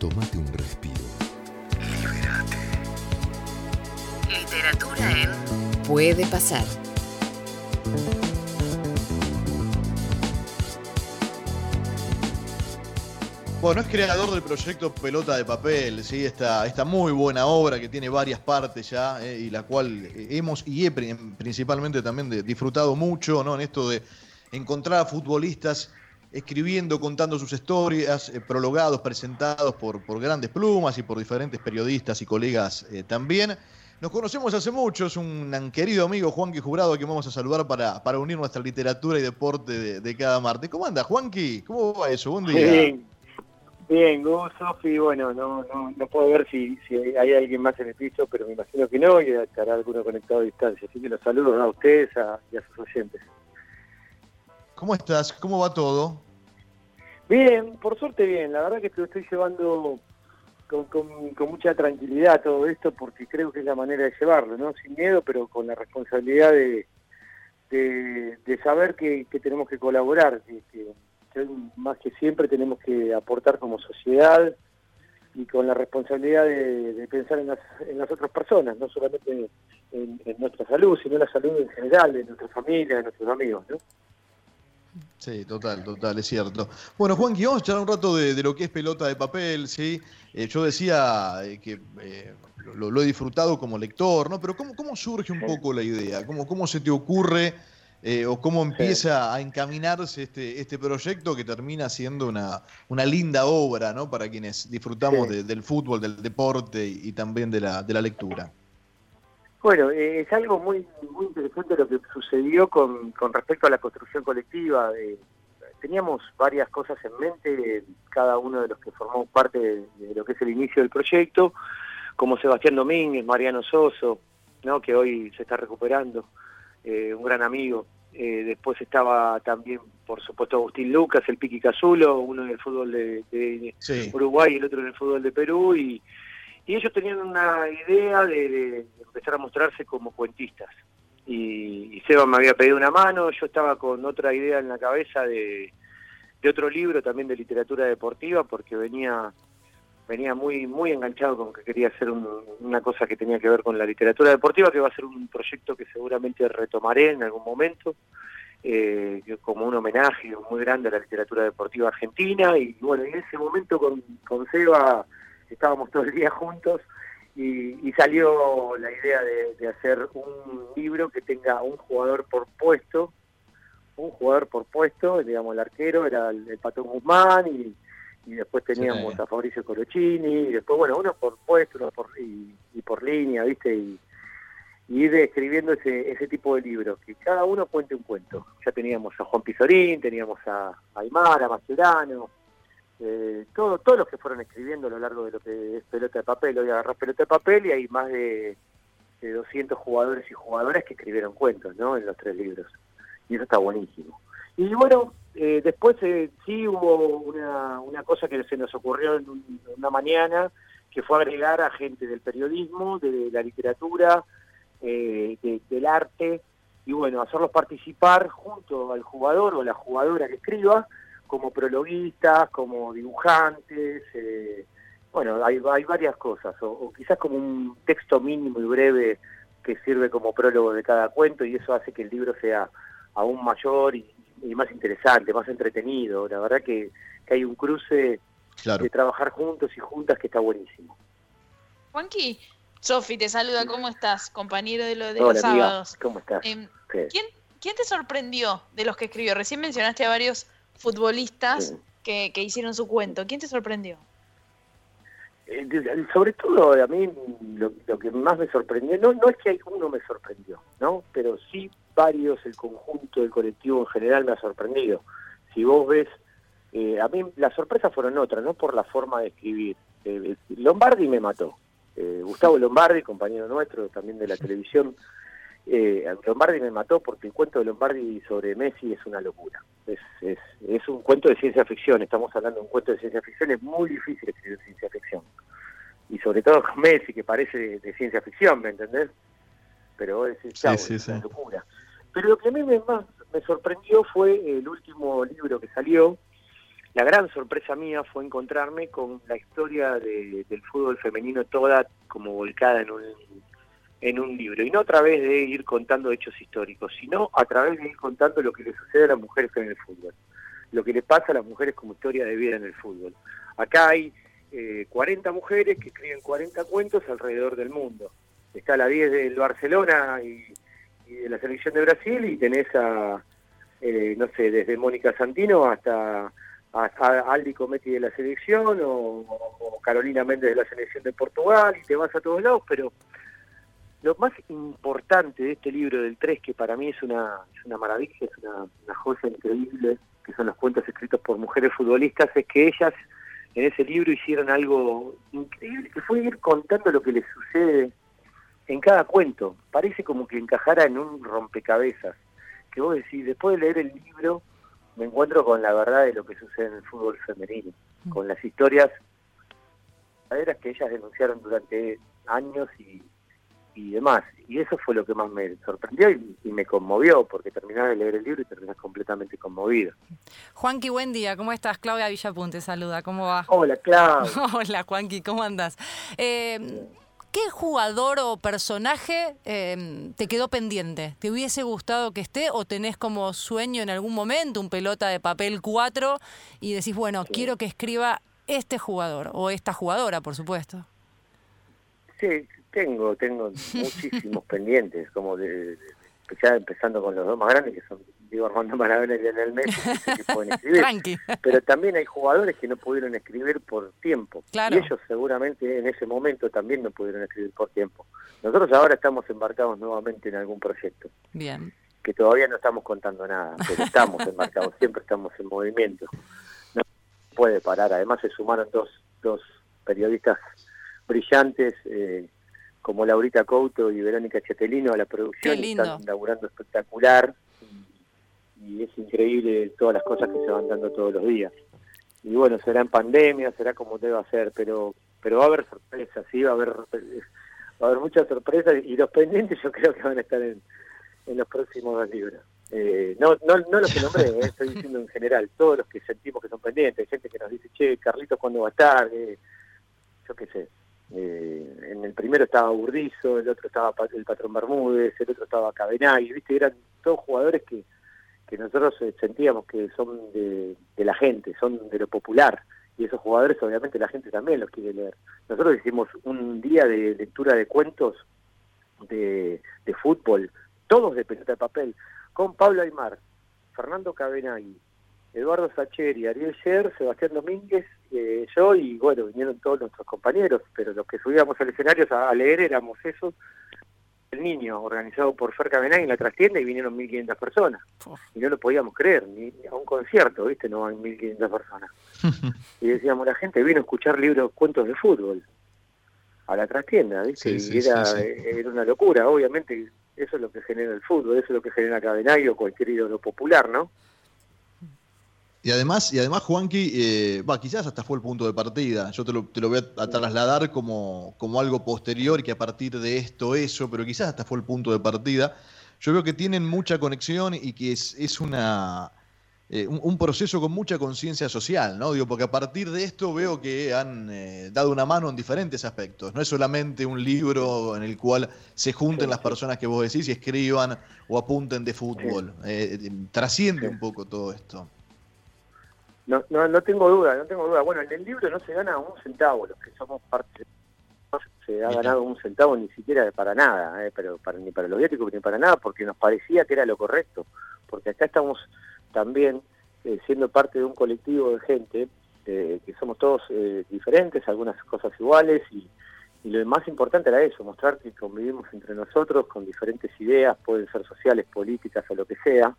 Tómate un respiro. Libérate. Literatura en Puede pasar. Bueno, es creador del proyecto Pelota de Papel, ¿sí? esta, esta muy buena obra que tiene varias partes ya eh, y la cual hemos y he principalmente también de, disfrutado mucho ¿no? en esto de encontrar a futbolistas escribiendo, contando sus historias, eh, prologados, presentados por, por grandes plumas y por diferentes periodistas y colegas eh, también. Nos conocemos hace mucho, es un querido amigo Juanqui Jurado que vamos a saludar para, para unir nuestra literatura y deporte de, cada martes. ¿Cómo anda, Juanqui? ¿Cómo va eso? Buen día. Bien, Gus, Sofi, bueno, no, no, no puedo ver si, si hay alguien más en el piso, pero me imagino que no, y estará alguno conectado a distancia. Así que los saludos a ustedes y a sus oyentes. ¿Cómo estás? ¿Cómo va todo? Bien, por suerte bien. La verdad que te lo estoy llevando con, con, mucha tranquilidad todo esto, porque creo que es la manera de llevarlo, ¿no? Sin miedo, pero con la responsabilidad de, de, saber que, tenemos que colaborar, que más que siempre tenemos que aportar como sociedad y con la responsabilidad de, pensar en las, en las, otras personas, no solamente en, nuestra salud, sino en la salud en general, de nuestra familia, de nuestros amigos, ¿no? Sí, total, total, es cierto. Bueno, Juan, vamos a charlar un rato de, lo que es pelota de papel, ¿sí? Eh, yo decía eh, que eh, lo, he disfrutado como lector, ¿no? Pero ¿cómo, cómo surge un poco la idea? ¿Cómo, cómo se te ocurre eh, o cómo empieza a encaminarse este, este proyecto que termina siendo una, una linda obra ¿no? para quienes disfrutamos del fútbol, del deporte y, también de la, de la lectura. Bueno, eh, es algo muy, muy interesante lo que sucedió con, con respecto a la construcción colectiva. teníamos varias cosas en mente, cada uno de los que formamos parte de, lo que es el inicio del proyecto, como Sebastián Domínguez, Mariano Soso, ¿no? que hoy se está recuperando. Eh, un gran amigo. Eh, después estaba también, por supuesto, Agustín Lucas, el Piqui Cazulo, uno en el fútbol de, Uruguay y el otro en el fútbol de Perú, y, ellos tenían una idea de, empezar a mostrarse como cuentistas. Y, y, Seba me había pedido una mano, yo estaba con otra idea en la cabeza de, de otro libro también de literatura deportiva, porque venía venía muy muy enganchado con que quería hacer una cosa que tenía que ver con la literatura deportiva, que va a ser un proyecto que seguramente retomaré en algún momento, eh, como un homenaje muy grande a la literatura deportiva argentina. Y bueno, en ese momento con, con Seba estábamos todo el día juntos y, salió la idea de, hacer un libro que tenga un jugador por puesto, un jugador por puesto, digamos, el arquero era el, el Patón Guzmán y y después teníamos a Fabricio Colochini, y después, bueno, uno por puesto, uno por, y, por línea, ¿viste? Y, ir escribiendo ese, ese tipo de libros, que cada uno cuente un cuento. Ya teníamos a Juan Pizorín, teníamos a, Aymar, a Mascherano, eh, todo, todos los que fueron escribiendo a lo largo de lo que es pelota de papel, hoy agarrás pelota de papel y hay más de, de 200 jugadores y jugadoras que escribieron cuentos, ¿no? En los tres libros. Y eso está buenísimo. Y bueno, eh, después eh, sí hubo una, una, cosa que se nos ocurrió en una mañana, que fue agregar a gente del periodismo, de la literatura, eh, del arte, y bueno, hacerlos participar junto al jugador o la jugadora que escriba, como prologuistas, como dibujantes, bueno, hay, hay varias cosas, o, o, quizás como un texto mínimo y breve que sirve como prólogo de cada cuento, y eso hace que el libro sea aún mayor y, y más interesante, más entretenido. La verdad que, hay un cruce de trabajar juntos y juntas que está buenísimo. Juanqui, Sofi te saluda, ¿cómo estás? Compañero de, lo de los sábados. ¿Cómo estás? Em, ¿quién, ¿quién, te sorprendió de los que escribió? Recién mencionaste a varios futbolistas que, que hicieron su cuento. ¿Quién te sorprendió? Eh, sobre todo a mí lo, lo, que más me sorprendió, no, no es que uno me sorprendió, ¿no? Pero sí varios, el conjunto del colectivo en general me ha sorprendido. Si vos ves, eh, a mí las sorpresas fueron otras, no por la forma de escribir. Eh, Lombardi me mató. Eh, Gustavo Lombardi, compañero nuestro también de la televisión, Lombardi me mató porque el cuento de Lombardi sobre Messi es una locura. Es, es, es un cuento de ciencia ficción, estamos hablando de un cuento de ciencia ficción, es muy difícil escribir ciencia ficción. Y sobre todo con Messi, que parece de, ciencia ficción, ¿me entendés? Pero es, es una locura. Pero lo que a mí me, más me sorprendió fue el último libro que salió, la gran sorpresa mía fue encontrarme con la historia de- del fútbol femenino toda como volcada en un, en un libro. Y no a través de ir contando hechos históricos, sino a través de ir contando lo que le sucede a las mujeres en el fútbol. Lo que le pasa a las mujeres como historia de vida en el fútbol. Acá hay eh, 40 mujeres que escriben 40 cuentos alrededor del mundo. Está la 10 del Barcelona y, de la selección de Brasil y tenés a, eh, no sé, desde Mónica Santino hasta a, Aldi Cometti de la selección o Carolina Méndez de la selección de Portugal y te vas a todos lados, pero lo más importante de este libro del 3, que para mí es una, es una maravilla, es una, joya increíble, que son los cuentos escritos por mujeres futbolistas, es que ellas en ese libro hicieron algo increíble, que fue ir contando lo que les sucede en cada cuento. Parece como que encajara en un rompecabezas. Que vos decís, después de leer el libro, me encuentro con la verdad de lo que sucede en el fútbol femenino, con las historias verdaderas que ellas denunciaron durante años y, y demás. Y eso fue lo que más me sorprendió y, y me conmovió, porque terminaba de leer el libro y terminás completamente conmovido. Juanqui, buen día. ¿Cómo estás? Claudia Villapun te saluda. ¿Cómo va? Hola, Claudia. Hola, Juanqui, ¿cómo andas? Eh, ¿Qué jugador o personaje eh, te quedó pendiente? ¿Te hubiese gustado que esté o tenés como sueño en algún momento un pelota de papel 4 y decís, bueno, quiero que escriba este jugador o esta jugadora, por supuesto? Sí, tengo, tengo muchísimos pendientes, como de, de- ya empezando con los dos más grandes, que son Diego Armando Maradona y Lionel Messi, que pueden escribir. Tranqui. Pero también hay jugadores que no pudieron escribir por tiempo. Claro. Y ellos seguramente en ese momento también no pudieron escribir por tiempo. Nosotros ahora estamos embarcados nuevamente en algún proyecto, Bien. que todavía no estamos contando nada, pero estamos embarcados, siempre estamos en movimiento. No puede parar. Además se sumaron dos, dos periodistas brillantes, eh, como Laurita Couto y Verónica Chetelino a la producción. Están laburando espectacular. Y, y es increíble todas las cosas que se van dando todos los días. Y bueno, será en pandemia, será como deba ser, pero pero va a haber sorpresas, sí, va a haber, va a haber muchas sorpresas y los pendientes yo creo que van a estar en, en los próximos dos libros. Eh, no, no, no los que nombré, eh, estoy diciendo en general, todos los que sentimos que son pendientes, hay gente que nos dice, che, Carlitos, ¿cuándo va a estar? Eh, yo qué sé. Eh, en el primero estaba Burdizo, el otro estaba el Patrón Bermúdez, el otro estaba Cabenay, ¿viste? Eran todos jugadores que, que nosotros eh, sentíamos que son de, la gente, son de lo popular. Y esos jugadores obviamente la gente también los quiere leer. Nosotros hicimos un día de lectura de cuentos de, de fútbol, todos de pelota de papel, con Pablo Aymar, Fernando Cabenagui, Eduardo Sacheri, Ariel Sher, Sebastián Domínguez, eh, yo y bueno, vinieron todos nuestros compañeros, pero los que subíamos al escenario a, a leer éramos esos, el niño, organizado por Fer Cabenagui en la trastienda y vinieron 1.500 personas. Y no lo podíamos creer, ni a un concierto, ¿viste? No van 1.500 personas. y decíamos, la gente vino a escuchar libros, cuentos de fútbol a la trastienda, ¿viste? Sí, sí, y era, sí, sí. era una locura, obviamente eso es lo que genera el fútbol, eso es lo que genera Cabenagui o cualquier ídolo popular, ¿no? Y además, y además Juanqui, eh, va, quizás hasta fue el punto de partida. Yo te lo, te lo voy a, a trasladar como, como algo posterior que a partir de esto, eso, pero quizás hasta fue el punto de partida. Yo veo que tienen mucha conexión y que es, es una, eh, un, un proceso con mucha conciencia social, ¿no? Digo, porque a partir de esto veo que han eh, dado una mano en diferentes aspectos. No es solamente un libro en el cual se junten las personas que vos decís y escriban o apunten de fútbol. Eh, trasciende un poco todo esto. No, no, no tengo duda, no tengo duda. Bueno, en el libro no se gana un centavo, los que somos parte no se ha ganado un centavo ni siquiera para nada, eh, pero para, ni para los viáticos ni para nada, porque nos parecía que era lo correcto. Porque acá estamos también eh, siendo parte de un colectivo de gente eh, que somos todos eh, diferentes, algunas cosas iguales y, y lo más importante era eso, mostrar que convivimos entre nosotros con diferentes ideas, pueden ser sociales, políticas o lo que sea,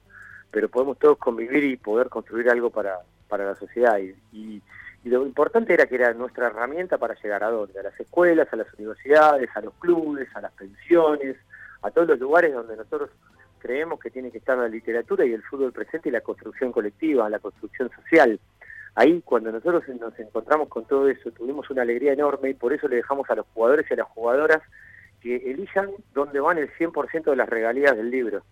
pero podemos todos convivir y poder construir algo para, para la sociedad. Y, y, y lo importante era que era nuestra herramienta para llegar a dónde, a las escuelas, a las universidades, a los clubes, a las pensiones, a todos los lugares donde nosotros creemos que tiene que estar la literatura y el fútbol presente y la construcción colectiva, la construcción social. Ahí, cuando nosotros nos encontramos con todo eso, tuvimos una alegría enorme y por eso le dejamos a los jugadores y a las jugadoras que elijan dónde van el 100% de las regalías del libro.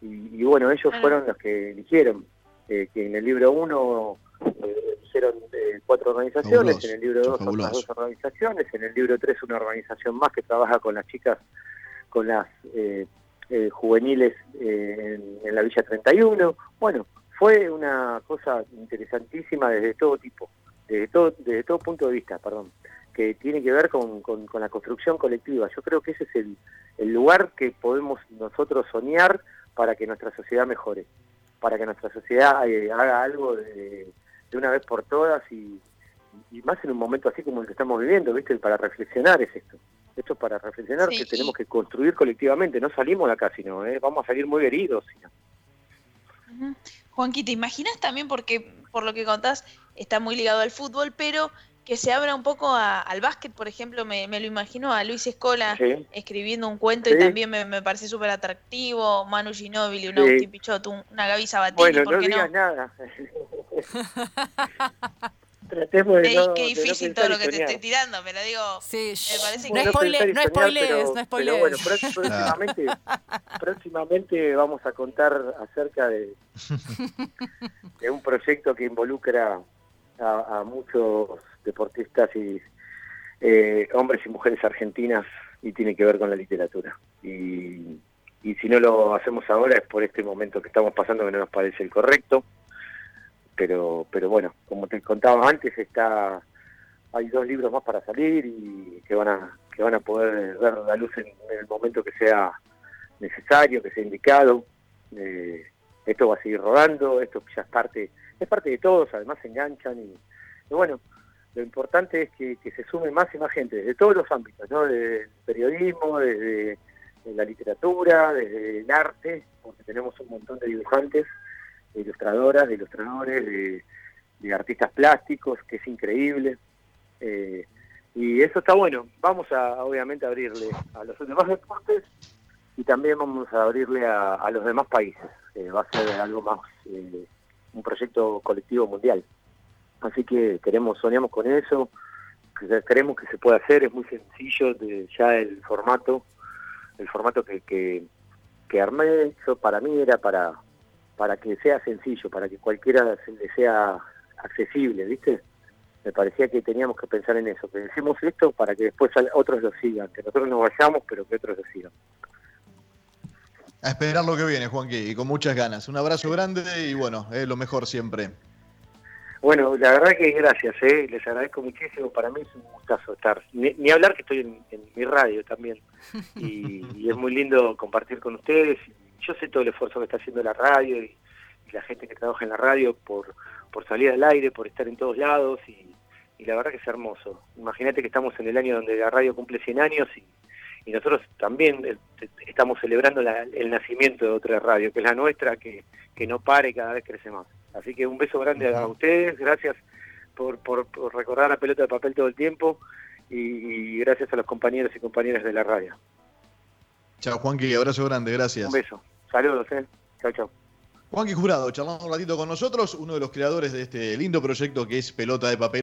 Y, y bueno, ellos fueron los que eligieron, eh, que en el libro 1 aparecieron eh, cuatro organizaciones, Fabuloso, en el libro 2 fabuloso. otras dos organizaciones, en el libro 3 una organización más que trabaja con las chicas, con las eh, eh, juveniles eh, en, en la Villa 31. Bueno, fue una cosa interesantísima desde todo tipo, desde todo, desde todo punto de vista, perdón, que tiene que ver con, con- con la construcción colectiva. Yo creo que ese es el, el lugar que podemos nosotros soñar para que nuestra sociedad mejore, para que nuestra sociedad eh, haga algo de, de una vez por todas y, y más en un momento así como el que estamos viviendo, ¿viste? Para reflexionar es esto. Esto es para reflexionar Sí, que tenemos que construir colectivamente, no salimos de acá, sino ¿eh? vamos a salir muy heridos. sino. Ujú. Juanqui, ¿te imaginas también, porque por lo que contás está muy ligado al fútbol, pero que se abra un poco a- al básquet, por ejemplo, me, me lo imagino a Luis Escola Sí. escribiendo un cuento Sí. y también me, me parece súper atractivo, Manu Ginóbili, un Sí. Agustín Pichot, un- una Gaby Sabatini, Bueno, ¿por no qué digas no? nada. Tratemos de no, qué de no difícil todo lo que te estoy tirando, pero digo, Sí, me parece no que- Bueno, spoile- pensar y no spoilees, pero- no pero spoilees. bueno, pró- próximamente, próximamente vamos a contar acerca de, de un proyecto que involucra a, a muchos deportistas y eh, hombres y mujeres argentinas y tiene que ver con la literatura. Y, y si no lo hacemos ahora es por este momento que estamos pasando que no nos parece el correcto. Pero, pero bueno, como te contaba antes, está hay dos libros más para salir y que van a que van a poder ver la luz en, el momento que sea necesario, que sea indicado. Eh, esto va a seguir rodando, esto ya es parte es parte de todos, además se enganchan y bueno, lo importante es que, se sume más y más gente, desde todos los ámbitos, ¿no? Desde el periodismo, desde la literatura, desde el arte, porque tenemos un montón de dibujantes, de ilustradoras, de ilustradores, de, artistas plásticos, que es increíble. Eh, y eso está bueno. Vamos a, obviamente, abrirle a los demás deportes y también vamos a abrirle a, a los demás países. Eh, va a ser algo más, eh, un proyecto colectivo mundial. Así que queremos, soñamos con eso, creemos que se puede hacer, es muy sencillo de, ya el formato, el formato que, que, armé, yo para mí era para, para que sea sencillo, para que cualquiera le sea accesible, ¿viste? Me parecía que teníamos que pensar en eso, que decimos esto para que después otros lo sigan, que nosotros nos vayamos, pero que otros lo sigan. A esperar lo que viene, Juanqui, y con muchas ganas. Un abrazo grande y bueno, lo mejor siempre. Bueno, la verdad que gracias, ¿eh? les agradezco muchísimo. Para mí es un gustazo estar. Ni, ni hablar que estoy en, en mi radio también. Y, y es muy lindo compartir con ustedes. Yo sé todo el esfuerzo que está haciendo la radio y, y la gente que trabaja en la radio por, por salir al aire, por estar en todos lados. Y, y la verdad que es hermoso. Imagínate que estamos en el año donde la radio cumple 100 años y, y nosotros también eh, estamos celebrando la- el nacimiento de otra radio, que es la nuestra, que, que no pare y cada vez crece más. Así que un beso grande a ustedes, gracias por, por, por recordar la pelota de papel todo el tiempo y, y gracias a los compañeros y compañeras de la radio. Chao, Juanqui, abrazo grande, gracias. Un beso. Saludos, eh. Chao, chao. Juanqui Jurado, charlando un ratito con nosotros, uno de los creadores de este lindo proyecto que es Pelota de Papel.